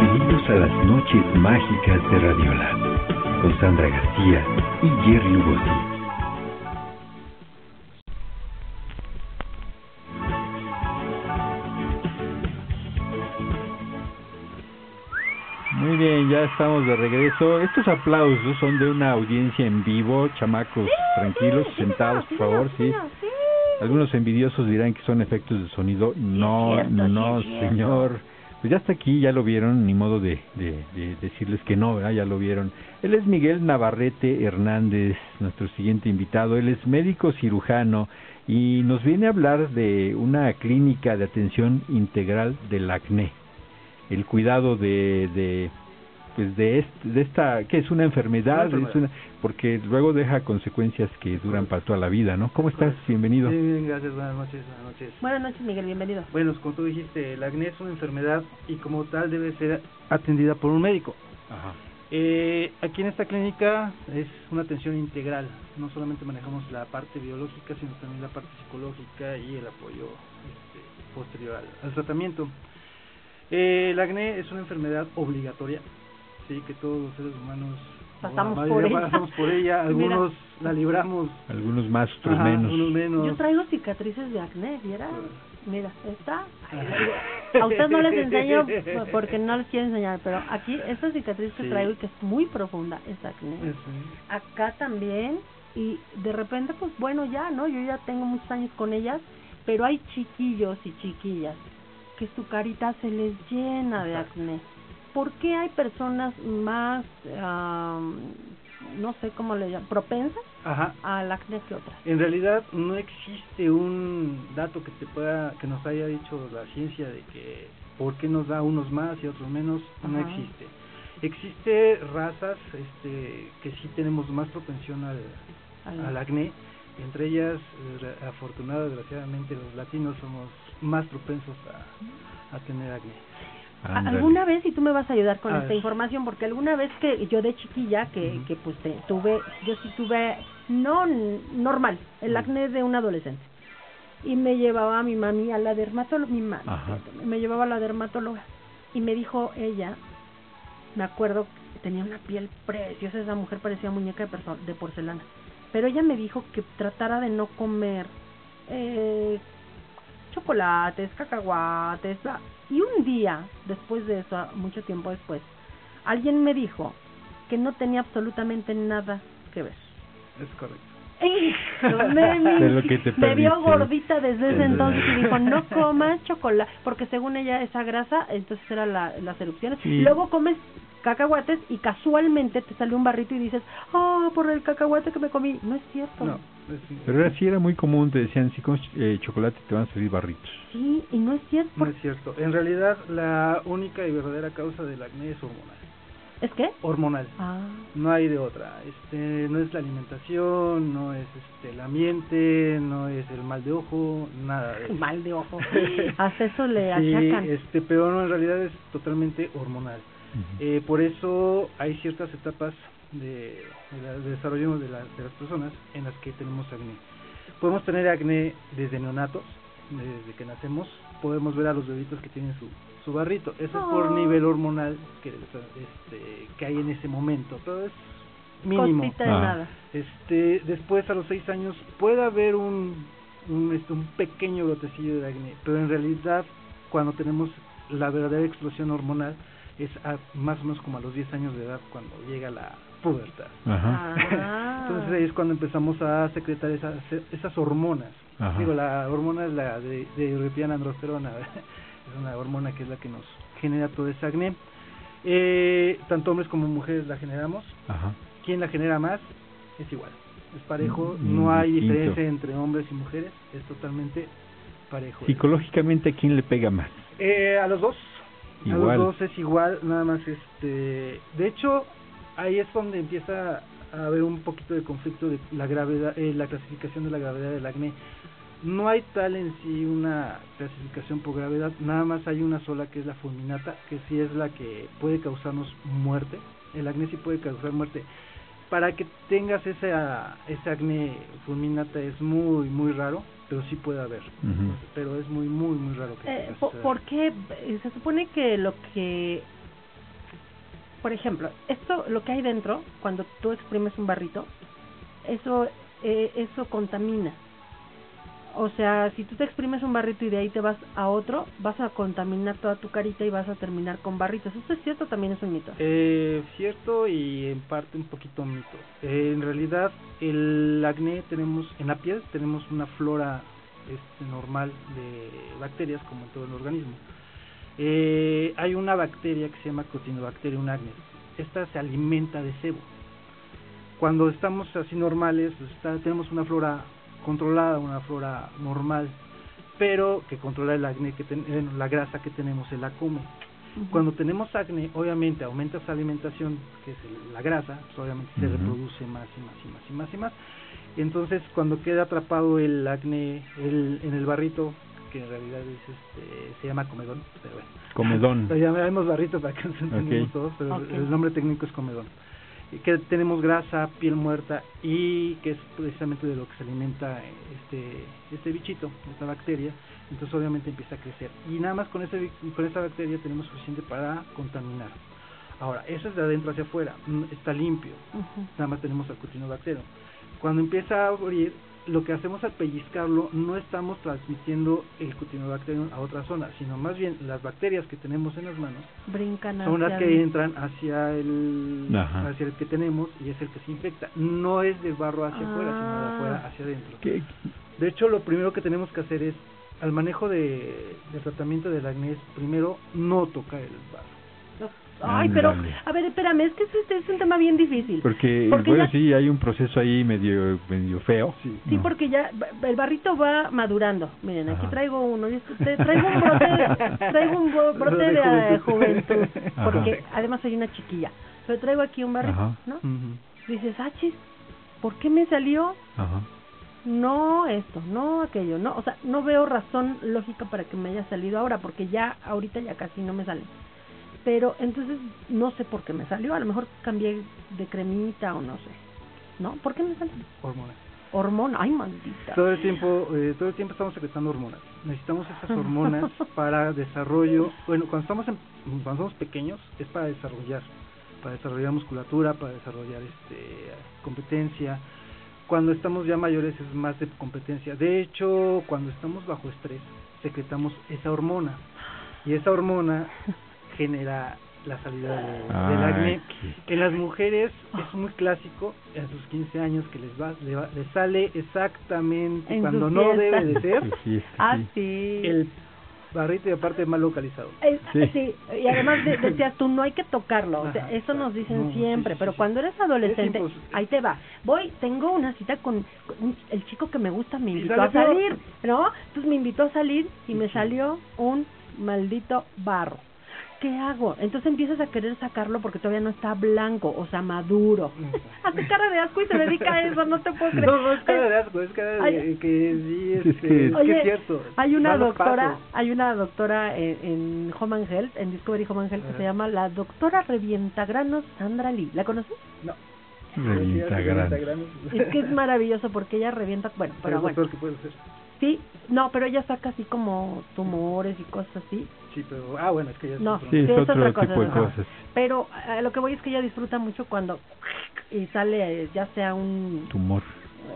Bienvenidos a las noches mágicas de Radiola con Sandra García y Jerry Lugosi. Muy bien, ya estamos de regreso. Estos aplausos son de una audiencia en vivo, chamacos, tranquilos, sentados, por favor, sí. Algunos envidiosos dirán que son efectos de sonido. No, no, señor. Pues ya está aquí, ya lo vieron, ni modo de, de, de decirles que no, ya lo vieron. Él es Miguel Navarrete Hernández, nuestro siguiente invitado. Él es médico cirujano y nos viene a hablar de una clínica de atención integral del acné. El cuidado de, de pues de, este, de esta que es una enfermedad, Una es una, porque luego deja consecuencias que duran para toda la vida, ¿no? ¿Cómo estás? Bienvenido. Bien, bien, gracias, buenas noches, buenas noches. Buenas noches, Miguel, bienvenido. Bueno, como tú dijiste, el acné es una enfermedad y como tal debe ser atendida por un médico. Ajá. Eh, aquí en esta clínica es una atención integral, no solamente manejamos la parte biológica, sino también la parte psicológica y el apoyo este, posterior al, al tratamiento. Eh, el acné es una enfermedad obligatoria, sí, que todos los seres humanos Pasamos por mayoría ella. pasamos por ella, algunos la libramos, Algunos más, otros ajá, menos. Yo traigo cicatrices de acné, ¿viera? Mira, esta. A usted no les enseño porque no les quiero enseñar, pero aquí esta cicatriz que Sí. traigo y que es muy profunda es acné. Sí. Acá también y de repente pues bueno ya, ¿no? Yo ya tengo muchos años con ellas, pero hay chiquillos y chiquillas que su carita se les llena de acné. ¿Por qué hay personas más, am, no sé cómo le llaman, propensas Ajá. al acné que otras? En realidad no existe un dato que te pueda que nos haya dicho la ciencia de que por qué nos da unos más y otros menos, no existe. Existe razas este que sí tenemos más propensión al, Al- al acné, entre ellas eh, afortunadamente desgraciadamente los latinos somos más propensos a, a tener acné. ¿Alguna vez, y tú me vas a ayudar con A esta ver. información, porque alguna vez que yo de chiquilla, que, que pues te- tuve, yo sí tuve, no normal, el acné de un adolescente. Y me llevaba a mi mami a la dermatóloga, mi mami, Ajá. me llevaba a la dermatóloga. Y me dijo ella, me acuerdo que tenía una piel preciosa, esa mujer parecía muñeca de, de porcelana. Pero ella me dijo que tratara de no comer eh, chocolates, cacahuates, bla. Y un día después de eso, mucho tiempo después, alguien me dijo que no tenía absolutamente nada que ver. Es correcto. Hijo, me, me- De lo que te me vio gordita desde ese entonces y dijo no comas chocolate porque según ella esa grasa entonces era la, las erupciones Sí. luego comes cacahuates y casualmente te sale un barrito y dices ah por el cacahuate que me comí no es cierto No, Pero era, sí era muy común, te decían, si comes eh, chocolate te van a salir barritos. sí y no es cierto no es cierto. En realidad la única y verdadera causa del acné es hormonal. es que Hormonal. ah No hay de otra. Este, no es la alimentación, no es este el ambiente, no es el mal de ojo, nada de eso. mal de ojo hasta eso le Sí, achacan este, pero no, en realidad es totalmente hormonal. Eh, por eso hay ciertas etapas de, de la- de desarrollo de, la- de las personas en las que tenemos acné. Podemos tener acné desde neonatos, desde que nacemos, podemos ver a los bebitos que tienen su, su barrito. Eso es por Oh. nivel hormonal que, este, que hay en ese momento, pero es mínimo. Ah. nada Este, después a los seis años puede haber un, un, este, un pequeño brotecillo de acné, pero en realidad cuando tenemos la verdadera explosión hormonal es a, más o menos como a los 10 años de edad cuando llega la pubertad. Ajá. Ah. Entonces ahí es cuando empezamos a secretar esas, esas hormonas. Ajá. Digo, la hormona es la de, de androsterona, es una hormona que es la que nos genera todo ese acné. Eh, tanto hombres como mujeres la generamos. Ajá. ¿Quién la genera más? Es igual, es parejo, Mm, no hay distinto. diferencia entre hombres y mujeres, es totalmente parejo. Psicológicamente, ¿a quién le pega más? Eh, a los dos, Igual. a los dos es igual, nada más este, de hecho, ahí es donde empieza a haber un poquito de conflicto de la gravedad, eh, la clasificación de la gravedad del acné. No hay tal en sí una clasificación por gravedad, nada más hay una sola que es la fulminata, que sí es la que puede causarnos muerte. El acné sí puede causar muerte. Para que tengas esa, ese acné fulminata es muy, muy raro, pero sí puede haber. Pero es muy, muy, muy raro que Eh, ¿Por qué? Eh, Se supone que lo que por ejemplo, esto, lo que hay dentro, cuando tú exprimes un barrito, eso, eh, eso contamina. O sea, si tú te exprimes un barrito y de ahí te vas a otro, vas a contaminar toda tu carita y vas a terminar con barritos. ¿Esto es cierto o también es un mito? Eh, cierto y en parte un poquito mito. Eh, en realidad, el acné tenemos, en la piel tenemos una flora este, normal de bacterias como en todo el organismo. Eh, hay una bacteria que se llama Cotinobacterium acnes. Esta se alimenta de sebo. Cuando estamos así normales, pues, está, tenemos una flora controlada, una flora normal, pero que controla el acné, que ten, eh, la grasa que tenemos, se la come. Cuando tenemos acné, obviamente aumenta esa alimentación, que es el- la grasa, pues obviamente se reproduce más y más y más y más y más. Entonces cuando queda atrapado el acné el, en el barrito, que en realidad es este, se llama comedón, pero bueno. Comedón. Lo llamaremos barrito para que nos entendamos Ok. todos, pero Ok. el nombre técnico es comedón. Y que tenemos grasa, piel muerta y que es precisamente de lo que se alimenta este este bichito, esta bacteria, entonces obviamente empieza a crecer y nada más con ese con esta bacteria tenemos suficiente para contaminar. Ahora, eso es de adentro hacia afuera, mm, está limpio, Ujú. nada más tenemos al cutinobacterium. Cuando empieza a abrir, lo que hacemos al pellizcarlo no estamos transmitiendo el cutinobacterium a otra zona, sino más bien las bacterias que tenemos en las manos Brincan son las que entran hacia el Ajá. hacia el que tenemos y es el que se infecta. No es del barro hacia afuera, sino de Ah. afuera hacia adentro. ¿Qué- De hecho, lo primero que tenemos que hacer es al manejo de, del tratamiento del acné primero no tocar el barro. Ay, pero, Ándale. a ver, espérame, es que este es un tema bien difícil. Porque, Porque bueno, ya- sí, hay un proceso ahí medio, medio feo. Sí. Sí, ¿no? porque ya el barrito va madurando. Miren, aquí Ajá. traigo uno. es- Traigo un brote, traigo un bro- brote De de, eh, juventud. Ajá. Porque además soy una chiquilla. Pero traigo aquí un barrito, Ajá. ¿no? Dices, ah, chis, ¿por qué me salió? Ajá. No esto, no aquello, no, o sea, no veo razón lógica para que me haya salido ahora, porque ya ahorita ya casi no me sale. Pero entonces no sé por qué me salió, a lo mejor cambié de cremita o no sé. ¿No? ¿Por qué me sale? Hormonas. Hormona, ay maldita. Todo el tiempo, eh, todo el tiempo estamos secretando hormonas. Necesitamos esas hormonas para desarrollo. Bueno, cuando estamos en, cuando somos pequeños es para desarrollar, para desarrollar musculatura, para desarrollar este competencia. Cuando estamos ya mayores es más de competencia. De hecho, cuando estamos bajo estrés secretamos esa hormona y esa hormona genera la salida de- del acné. qué- En las mujeres es muy clásico a sus 15 años que les va, le va- les sale exactamente En cuando no debe de ser Ah, sí. el barrito y aparte mal localizado. Eh, Sí. sí. y además de- decías tú, no hay que tocarlo, o sea, eso nos dicen No, siempre, sí, pero sí. cuando eres adolescente, ahí te va, voy, tengo una cita con, el chico que me gusta, me invitó a salir, ¿no? Entonces me invitó a salir y me Sí. salió un maldito barro. ¿Qué hago? Entonces empiezas a querer sacarlo porque todavía no está blanco, o sea, maduro. Hace cara de asco y se dedica a eso, no te puedo creer. No, no es cara de asco, es cara de que sí, Es este, que- es, que Oye, es cierto. Hay una doctora, pasos. hay una doctora en, en Home and Health, en Discovery Home and Health, que se llama la doctora Revientagranos Sandra Lee. ¿La conoces? No. Revienta granos. Es que es maravilloso porque ella revienta, bueno, Pero pero es lo bueno, peor que puede ser. Sí, no, pero ella saca así como tumores y cosas así. Sí, pero ah, bueno, es que ya es No. otro- Sí, es otro otra cosa, tipo de cosas. Pero a lo que voy es que ella disfruta mucho cuando y sale eh, ya sea un Tumor.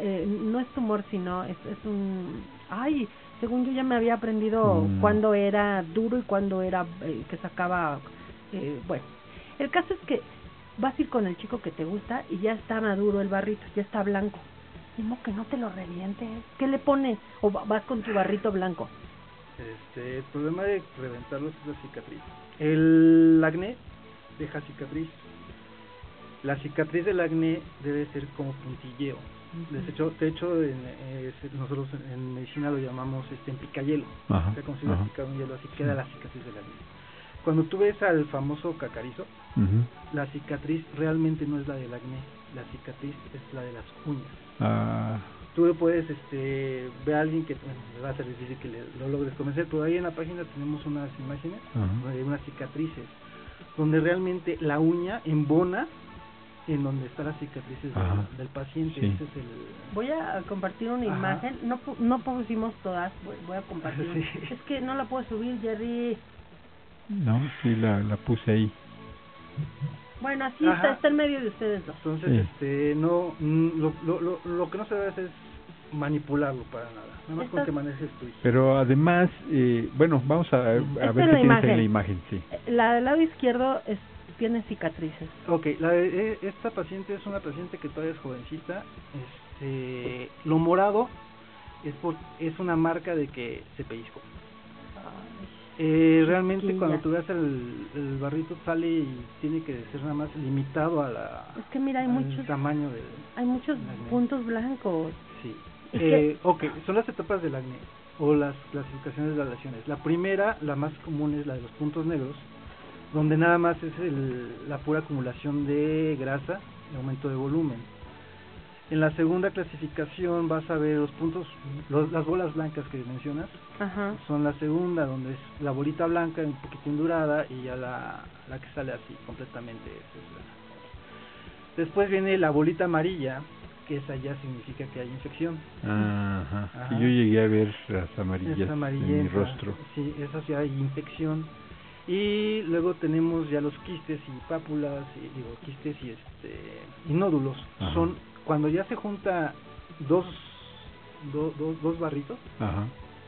eh, no es tumor sino es, es un ay según yo ya me había aprendido Mm. cuándo era duro y cuándo era eh, que sacaba eh, bueno el caso es que vas a ir con el chico que te gusta y ya está maduro el barrito ya está blanco Dimo que no te lo revientes qué le pones o va- vas con tu barrito blanco Este, el problema de reventarlos es la cicatriz. El acné deja cicatriz. La cicatriz del acné debe ser como puntilleo. De hecho, de hecho en, eh, nosotros en, medicina lo llamamos este, en picayelo. Ajá, O sea, como si hubiera ajá. picado un hielo, así queda la cicatriz del acné. Cuando tú ves al famoso cacarizo, la cicatriz realmente no es la del acné, la cicatriz es la de las uñas. Ah, tú puedes este ver a alguien que bueno, le va a ser difícil que le, lo logres convencer pero ahí en la página tenemos unas imágenes Ajá. de unas cicatrices donde realmente la uña embona en donde están las cicatrices del- paciente Sí. ese es el Voy a compartir una Ajá. imagen, no pu- no pusimos todas, voy, voy a compartir. Sí. Es que no la puedo subir, Jerry. no, sí, la, la puse ahí. Bueno, así Ajá. está, está en medio de ustedes dos. Entonces, Sí. este, no, mm, lo, lo, lo, lo que no se debe hacer es manipularlo para nada. Nada más con Estás- que manejes tu hijo. Pero además, eh, bueno, vamos a, a Esta ver qué tienes imagen. en la imagen, sí. La del lado izquierdo es, tiene cicatrices. Ok, la de- eh, esta paciente es una paciente que todavía es jovencita. Este, lo morado es por, es una marca de que se pellizcó. Eh, realmente cuando tú veas el, el barrito sale y tiene que ser nada más limitado a la, Es que mira, hay muchos, tamaño del... hay muchos puntos blancos. Sí. Eh, ok, son las etapas del acné o las clasificaciones de las lesiones. La primera, la más común es la de los puntos negros, donde nada más es el, la pura acumulación de grasa y aumento de volumen. En la segunda clasificación vas a ver los puntos, los- las bolas blancas que mencionas, Ajá. son la segunda, donde es la bolita blanca un poquitín dorada y ya la, la que sale así completamente. esa es la- Después viene la bolita amarilla, que esa ya significa que hay infección. Ajá. Ajá. Yo llegué a ver las amarillas Es en mi rostro. Sí, eso ya hay infección. Y luego tenemos ya los quistes y pápulas, y, digo, quistes y este y nódulos. Ajá. Son cuando ya se junta dos, do- do- dos barritos, Ajá.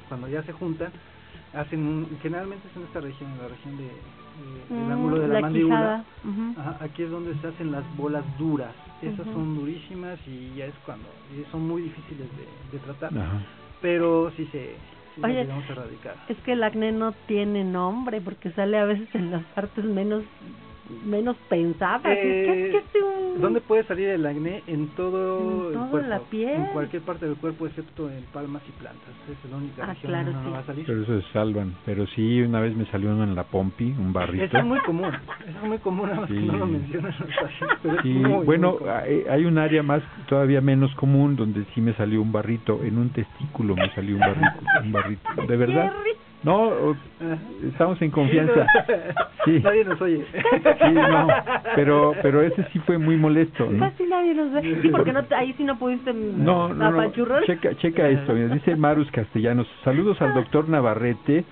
cuando ya se juntan, hacen un, generalmente es en esta región, en la región de, de- del Mm, ángulo de la, mandíbula. Ajá, aquí es donde se hacen las bolas duras. Esas son durísimas y ya es cuando y son muy difíciles de, de tratar, Ajá. pero sí se Oye, a erradicar. Es que el acné no tiene nombre porque sale a veces en las partes menos menos pensadas. Eh, es que es que es un... ¿Dónde puede salir el acné? En todo En el toda cuerpo. la piel. En cualquier parte del cuerpo, excepto en palmas y plantas. Esa es la única Ah, región claro, donde no sí. va a salir. Pero eso se salvan. Pero sí, una vez me salió uno en la pompi, un barrito. Eso es muy común. Eso es muy común, nada más que Sí. no lo mencionan los pacientes. Pero Sí, muy, bueno, muy hay, hay un área más, todavía menos común, donde sí me salió un barrito, en un testículo me salió un barrito, un barrito, ¿de verdad? Jerry. No, estamos en confianza. Sí. Nadie nos oye. Sí, no, pero, pero ese sí fue muy molesto, ¿no? Casi nadie los ve. Sí, porque no ahí sí no pudiste No, no, no. apachurrar. Checa, checa esto. mira, dice Marus Castellanos. Saludos al doctor Navarrete.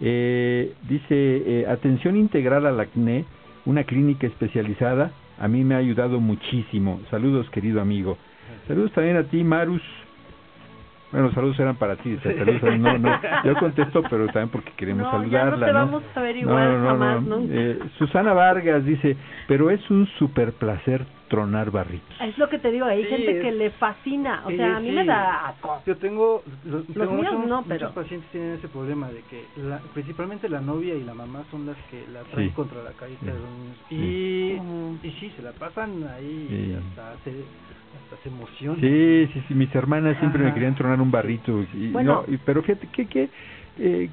Eh, dice, eh, atención integral al acné, una clínica especializada. A mí me ha ayudado muchísimo. Saludos, querido amigo. Saludos también a ti, Marus. Bueno, los saludos eran para ti. saludos no, no, yo contesto, pero también porque queremos no, saludarla. ya no te vamos a jamás, ¿no? Eh, Susana Vargas dice, pero es un super placer tronar barritos. Es lo que te digo, hay Sí, gente es- que le fascina. O Sí, sea, a mí sí. me da asco. Yo tengo, lo- tengo míos muchos, no, muchos pero- pacientes tienen ese problema de que la, principalmente la novia y la mamá son las que la traen Sí. contra la carita Sí. de los niños. Y, y sí, se la pasan ahí Sí. y hasta se, hasta se emocionan. Sí, sí, sí, mis hermanas siempre me Ajá. querían tronar un barrito. Y, Bueno. no, y- pero fíjate que, que eh,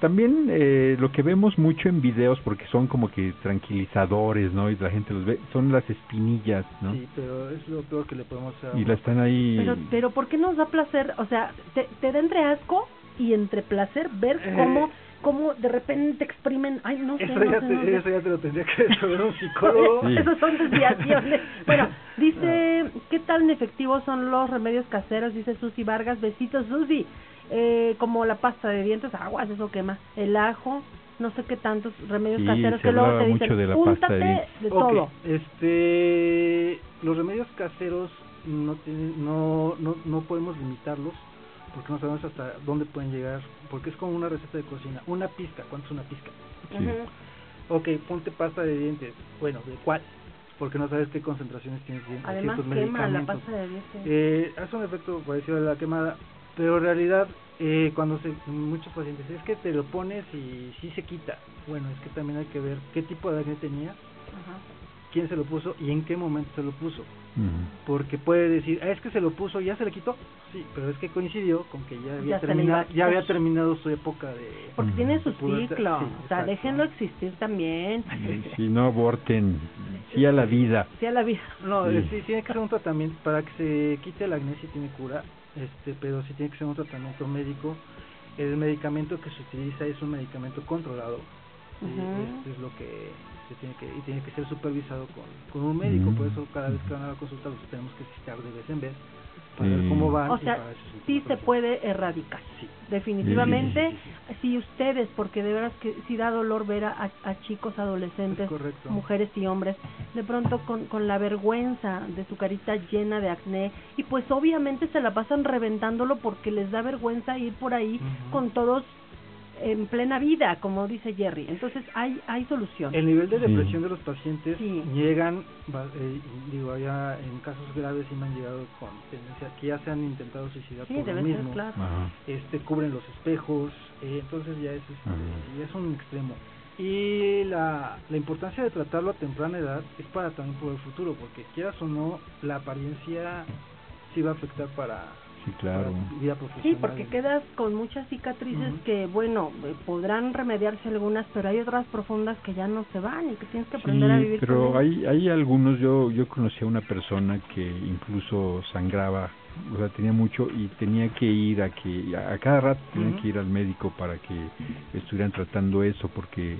también eh, lo que vemos mucho en videos, porque son como que tranquilizadores, ¿no? Y la gente los ve, son las espinillas, ¿no? Sí, pero es lo peor que le podemos hacer. Y la están ahí. Pero, pero ¿por qué nos da placer? O sea, te, te da entre asco y entre placer ver Eh. cómo, cómo de repente exprimen. Ay, no sé, Eso, no ya sé, te, no sé. eso ya te lo tendría que resolver un psicólogo. Sí. Esas son desviaciones. bueno, dice, ¿qué tan efectivos son los remedios caseros? Dice Susi Vargas, besitos Susi. Eh, como la pasta de dientes, aguas, eso quema. El ajo, no sé qué tantos remedios Sí, caseros se que luego te dicen, mucho de la pasta de de Ok, todo. Este, los remedios caseros no tienen, no, no, no podemos limitarlos porque no sabemos hasta dónde pueden llegar, porque es como una receta de cocina. Una pizca, ¿cuánto es una pizca? Sí. Ok, ponte pasta de dientes. Bueno, ¿de cuál? Porque no sabes qué concentraciones tienes de Además ciertos quema la pasta de dientes. Eh, hace un efecto parecido a la quemada, pero en realidad eh, cuando se, muchos pacientes es que te lo pones y sí se quita. Bueno, es que también hay que ver qué tipo de acné tenías, Ajá. quién se lo puso y en qué momento se lo puso. Ujú. Porque puede decir, ah, es que se lo puso, ya se le quitó. Sí, pero es que coincidió con que ya había, Ya terminado, ya había terminado su época de... Porque Ujú. tiene su ciclo. sí, o sea, exacto. déjenlo existir también. Si no aborten, sí a la vida. Sí, a la vida. No, Sí. eh, sí, tiene que ser un tratamiento para que se quite el acné, sí tiene cura, este, pero sí tiene que ser un tratamiento médico. El medicamento que se utiliza es un medicamento controlado esto es lo que se tiene que y tiene que ser supervisado con, con un médico, Mm. por eso cada vez que van a la consulta los tenemos que citar de vez en vez para ver cómo van O sea, sí se puede erradicar. Sí. Definitivamente, Sí, sí, sí, si ustedes, porque de veras que sí da dolor ver a, a- chicos adolescentes, mujeres y hombres, de pronto con, con la vergüenza de su carita llena de acné, y pues obviamente se la pasan reventándolo porque les da vergüenza ir por ahí con todos en plena vida, como dice Jerry. Entonces hay hay solución. El nivel de Sí. depresión de los pacientes Sí. llegan, eh, digo, ya en casos graves sí me han llegado con tendencia que ya se han intentado suicidar Sí, por lo debe ser mismo. claro. Ajá. Este cubren los espejos, eh, entonces ya es este, Ajá. sí, es un extremo. Y la, la importancia de tratarlo a temprana edad es para también por el futuro, porque quieras o no, la apariencia sí va a afectar para, Sí, claro. para vida profesional. Sí, porque quedas con muchas cicatrices que, bueno, eh, podrán remediarse algunas, pero hay otras profundas que ya no se van y que tienes que aprender a Sí, vivir pero con hay, hay algunos, yo, yo conocí a una persona que incluso sangraba, o sea, tenía mucho y tenía que ir a que, a, a cada rato tenía que ir al médico para que estuvieran tratando eso, porque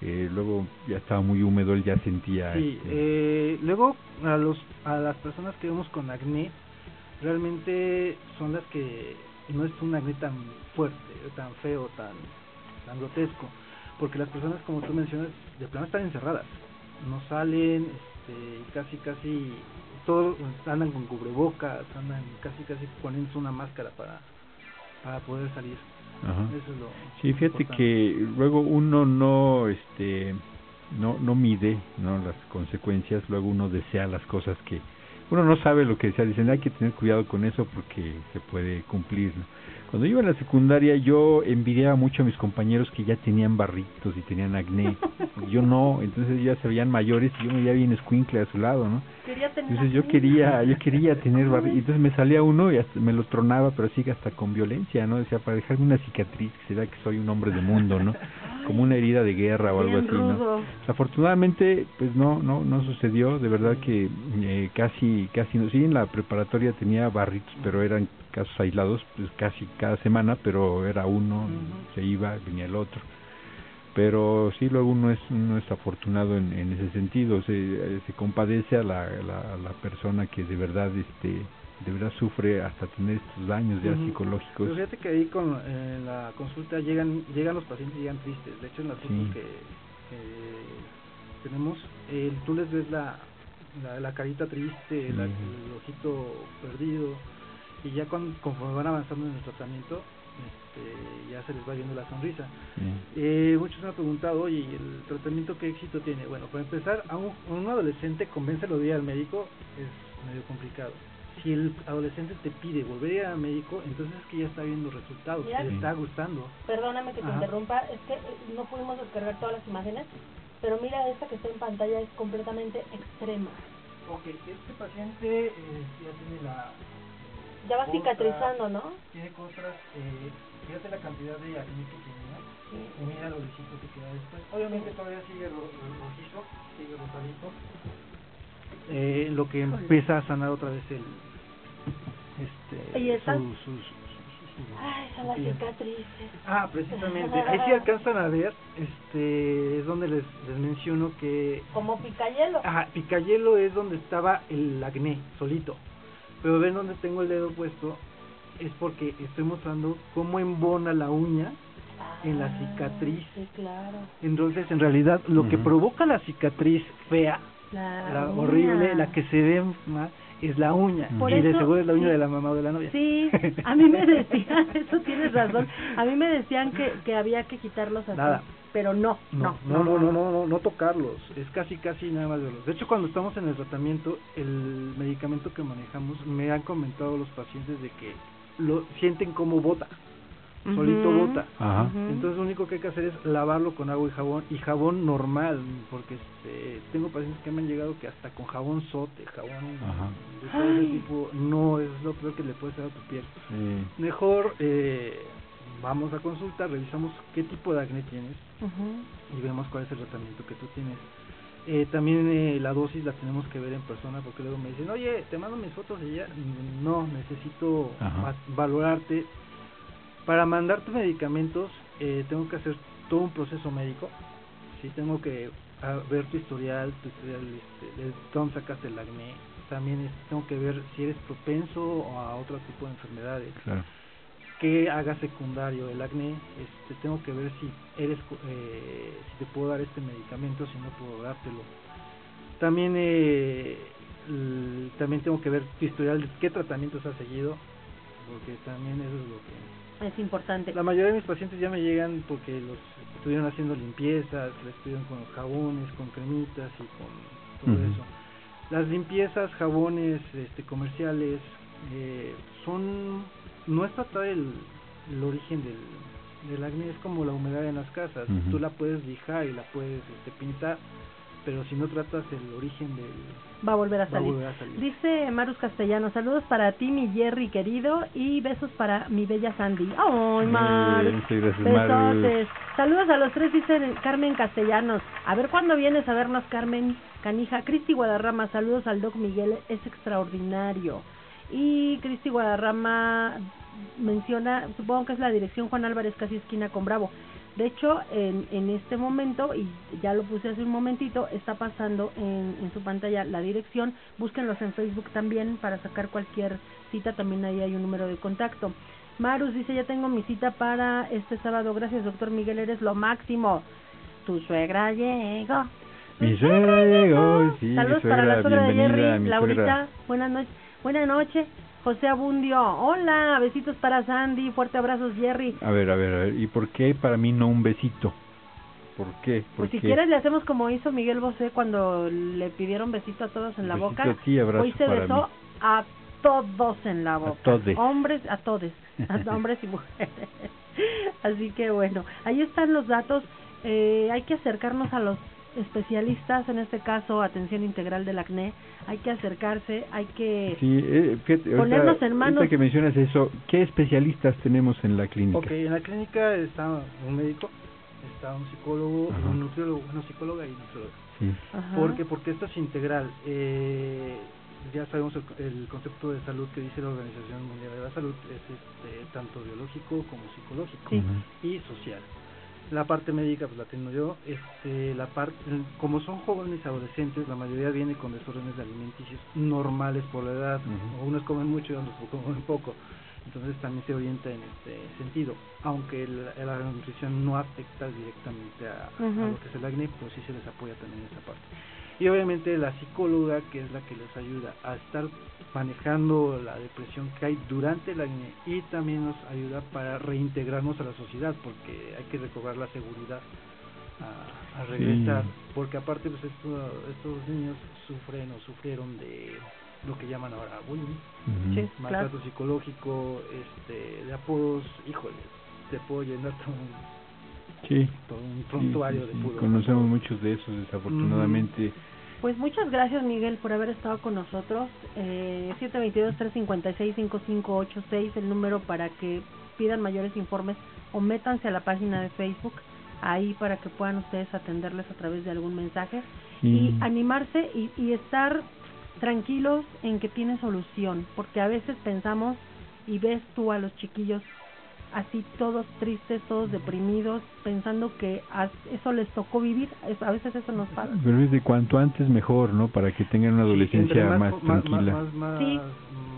eh, luego ya estaba muy húmedo, él ya sentía... Sí, este, eh, luego a los a las personas que vemos con acné realmente son las que no es un acné tan fuerte, tan feo, tan tan grotesco, porque las personas como tú mencionas de plano están encerradas, no salen, este, casi casi todos andan con cubrebocas, andan casi casi poniéndose una máscara para para poder salir. ajá. Eso es lo Sí, fíjate importante. que luego uno no, este, no, no mide, ¿no? Las consecuencias, luego uno desea las cosas que uno no sabe lo que desea, dicen hay que tener cuidado con eso porque se puede cumplir, ¿no? Cuando yo iba en la secundaria yo envidiaba mucho a mis compañeros que ya tenían barritos y tenían acné, yo no, entonces ya se veían mayores y yo me veía bien escuincle a su lado, ¿no? Quería tener Entonces yo quería, yo quería tener barritos, entonces me salía uno y hasta me lo tronaba, pero así hasta con violencia, ¿no? Decía, para dejarme una cicatriz, que se vea que soy un hombre de mundo, ¿no? Como una herida de guerra o algo así, ¿no? Afortunadamente, pues no, no, no sucedió, de verdad que eh, casi, casi, no, sí, en la preparatoria tenía barritos, pero eran casos aislados, pues casi cada semana, pero era uno, se iba, venía el otro. Pero sí, luego uno es, uno es afortunado en, en ese sentido, se, eh, se compadece a la, la, a la persona que de verdad, este, de verdad sufre hasta tener estos daños ya psicológicos. Pero fíjate que ahí con en la consulta llegan llegan los pacientes llegan tristes. De hecho en las fotos Sí. que, que tenemos, eh, tú les ves la, la, la carita triste, la- el ojito perdido y ya conforme van avanzando en el tratamiento, este, ya se les va viendo la sonrisa. Eh, muchos me han preguntado, oye, ¿y el tratamiento qué éxito tiene? Bueno, para empezar, a un, a un adolescente convéncelo de ir al médico es medio complicado. Si el adolescente te pide volver a ir al médico, entonces es que ya está viendo resultados, Mira. que le está gustando. Perdóname que te Ajá. interrumpa, es que eh, no pudimos descargar todas las imágenes, pero mira esta que está en pantalla es completamente extrema. Ok, este paciente eh, ya tiene la... Ya va Contra- cicatrizando, ¿no? Tiene costras, eh, fíjate la cantidad de acné que tenía, y mira lo lisito que queda después. Obviamente todavía sigue ro- ro- rojizo, sigue rosadito. Eh, lo que empieza a sanar otra vez el... Este, ¿Y esta? su- su- su- Ay, son las cicatrices. Ah, precisamente. Ahí sí alcanzan a ver, este, es donde les, les menciono que Como picayelo. Ajá, picayelo es donde estaba el acné, solito. Pero ven donde tengo el dedo puesto, es porque estoy mostrando cómo embona la uña. en la Ah, cicatriz. Sí, claro. Entonces, en realidad, lo que provoca la cicatriz fea, La, horrible, la que se ve más, es la uña. Por y de seguro es la uña sí. de la mamá o de la novia. Sí, a mí me decían, eso tienes razón, a mí me decían que, que había que quitarlos así, Nada. pero no, No, no, no, no, no, no, no tocarlos. Es casi, casi nada más verlos. De hecho, cuando estamos en el tratamiento, el medicamento que manejamos, me han comentado los pacientes de que lo sienten como bota, solito bota. Ajá. Entonces, lo único que hay que hacer es lavarlo con agua y jabón, y jabón normal, porque este, tengo pacientes que me han llegado que hasta con jabón sote, jabón Ajá. de todo ese tipo, no es lo peor que le puede hacer a tu piel. Sí. Mejor eh, vamos a consulta, revisamos qué tipo de acné tienes y vemos cuál es el tratamiento que tú tienes. Eh, también eh, la dosis la tenemos que ver en persona porque luego me dicen, oye, te mando mis fotos y ya, no, necesito Ajá. valorarte. Para mandarte medicamentos eh, tengo que hacer todo un proceso médico sí, tengo que ver tu historial, tu historial, este, de dónde sacaste el acné. También este, tengo que ver si eres propenso a otro tipo de enfermedades. Claro. que haga secundario el acné, este, tengo que ver si eres, eh, si te puedo dar este medicamento, si no puedo dártelo. También, eh, también tengo que ver tu historial, qué tratamientos has seguido, porque también eso es lo que... Es importante. La mayoría de mis pacientes ya me llegan porque los estuvieron haciendo limpiezas, les estuvieron con jabones, con cremitas y con todo eso. Las limpiezas, jabones este, comerciales, eh, son no es tratar el, el origen del, del acné, es como la humedad en las casas. Ujú. Tú la puedes lijar y la puedes este, pintar, pero si no tratas el origen del... Va a volver a va a salir. volver a salir. Dice Marus Castellano, saludos para ti, mi Jerry querido, y besos para mi bella Sandy. ¡Ay, Marus! Muchas gracias, Marus. Saludos a los tres, dice Carmen Castellanos. A ver cuándo vienes a vernos, Carmen Canija. Cristi Guadarrama, saludos al Doc Miguel, es extraordinario. Y Cristi Guadarrama menciona, supongo que es la dirección Juan Álvarez, casi esquina con Bravo. De hecho, en, en este momento, y ya lo puse hace un momentito, está pasando en, en su pantalla la dirección. Búsquenlos en Facebook también para sacar cualquier cita. También ahí hay un número de contacto. Marus dice, ya tengo mi cita para este sábado. Gracias, doctor Miguel, eres lo máximo. Tu suegra llegó. Mi suegra llegó, sí, mi Saludos para la suegra, de Jerry, Laurita. suegra. Buenas noches. Buenas noches. José Abundio. Hola, besitos para Sandy. Fuerte abrazos, Jerry. A ver, a ver, a ver, ¿y por qué para mí no un besito? ¿Por qué? ¿Por Pues si qué? quieres le hacemos como hizo Miguel Bosé cuando le pidieron besito a todos en la Besito boca. a ti, abrazo Hoy se para besó mí. a todos en la boca. todes. Hombres, a todes. A hombres y mujeres. Así que bueno, ahí están los datos. Eh, hay que acercarnos a los especialistas, en este caso atención integral del acné. Hay que acercarse, hay que... Sí, eh, fíjate, ahorita- Ponernos en manos- ahorita que mencionas eso, ¿qué especialistas tenemos en la clínica? Ok, en la clínica está un médico, está un psicólogo, Ajá. un nutriólogo, bueno, psicóloga y nutrióloga. Sí. Ajá. Porque porque esto es integral. Eh, ya sabemos el, el concepto de salud que dice la Organización Mundial de la Salud es este, tanto biológico como psicológico Sí. Y social. La parte médica pues la tengo yo. Este, la parte como son jóvenes adolescentes, la mayoría viene con desórdenes alimenticios normales por la edad. Ujú. Unos comen mucho y otros comen poco. Entonces también se orienta en este sentido, aunque el- la nutrición no afecta directamente a, lo que es el acné, pues sí se les apoya también en esa parte. Y obviamente la psicóloga, que es la que les ayuda a estar manejando la depresión que hay durante el acné y también nos ayuda para reintegrarnos a la sociedad, porque hay que recobrar la seguridad a, a regresar, Sí. porque aparte pues esto- estos niños sufren o sufrieron de lo que llaman ahora bullying, Ujú. Sí. maltrato Claro. psicológico, este, de apodos, híjole, te puedo llenar todo un, Sí. todo un prontuario sí, de. Conocemos muchos de esos, desafortunadamente. Pues muchas gracias Miguel por haber estado con nosotros. Eh, 722-356-5586, el número para que pidan mayores informes o métanse a la página de Facebook, ahí para que puedan ustedes atenderles a través de algún mensaje y Y- animarse y, y estar tranquilos en que tiene solución, porque a veces pensamos y ves tú a los chiquillos así todos tristes, todos deprimidos, pensando que eso les tocó vivir, a veces eso nos pasa. Pero es de cuanto antes mejor, ¿no? Para que tengan una adolescencia más, más, tranquila. Más, más, Sí.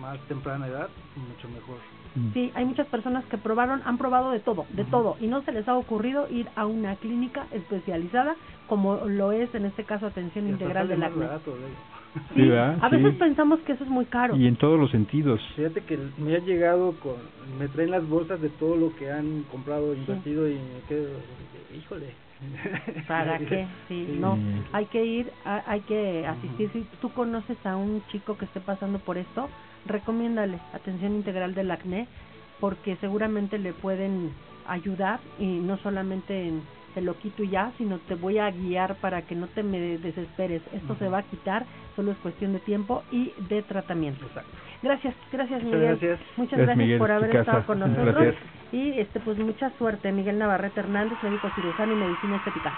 más temprana edad, mucho mejor. Mm. Sí, hay muchas personas que probaron, han probado de todo, de Ujú. todo, y no se les ha ocurrido ir a una clínica especializada, como lo es en este caso atención Y integral del acné. barato, luego. Sí, a veces Sí. pensamos que eso es muy caro. Y en todos los sentidos. Fíjate que me han llegado con, me traen las bolsas de todo lo que han comprado, invertido y me quedo, híjole. ¿Para qué? Sí, Sí. no, hay que ir, hay que asistir. Si tú conoces a un chico que esté pasando por esto, recomiéndale atención integral del acné, porque seguramente le pueden ayudar y no solamente en te lo quito ya, sino te voy a guiar para que no te me desesperes. Esto se va a quitar, solo es cuestión de tiempo y de tratamiento. Exacto. Gracias, gracias Muchas Miguel. gracias. Muchas Gracias, gracias Miguel, por haber estado con nosotros. placer. Y este pues mucha suerte, Miguel Navarrete Hernández, médico cirujano y medicina estética.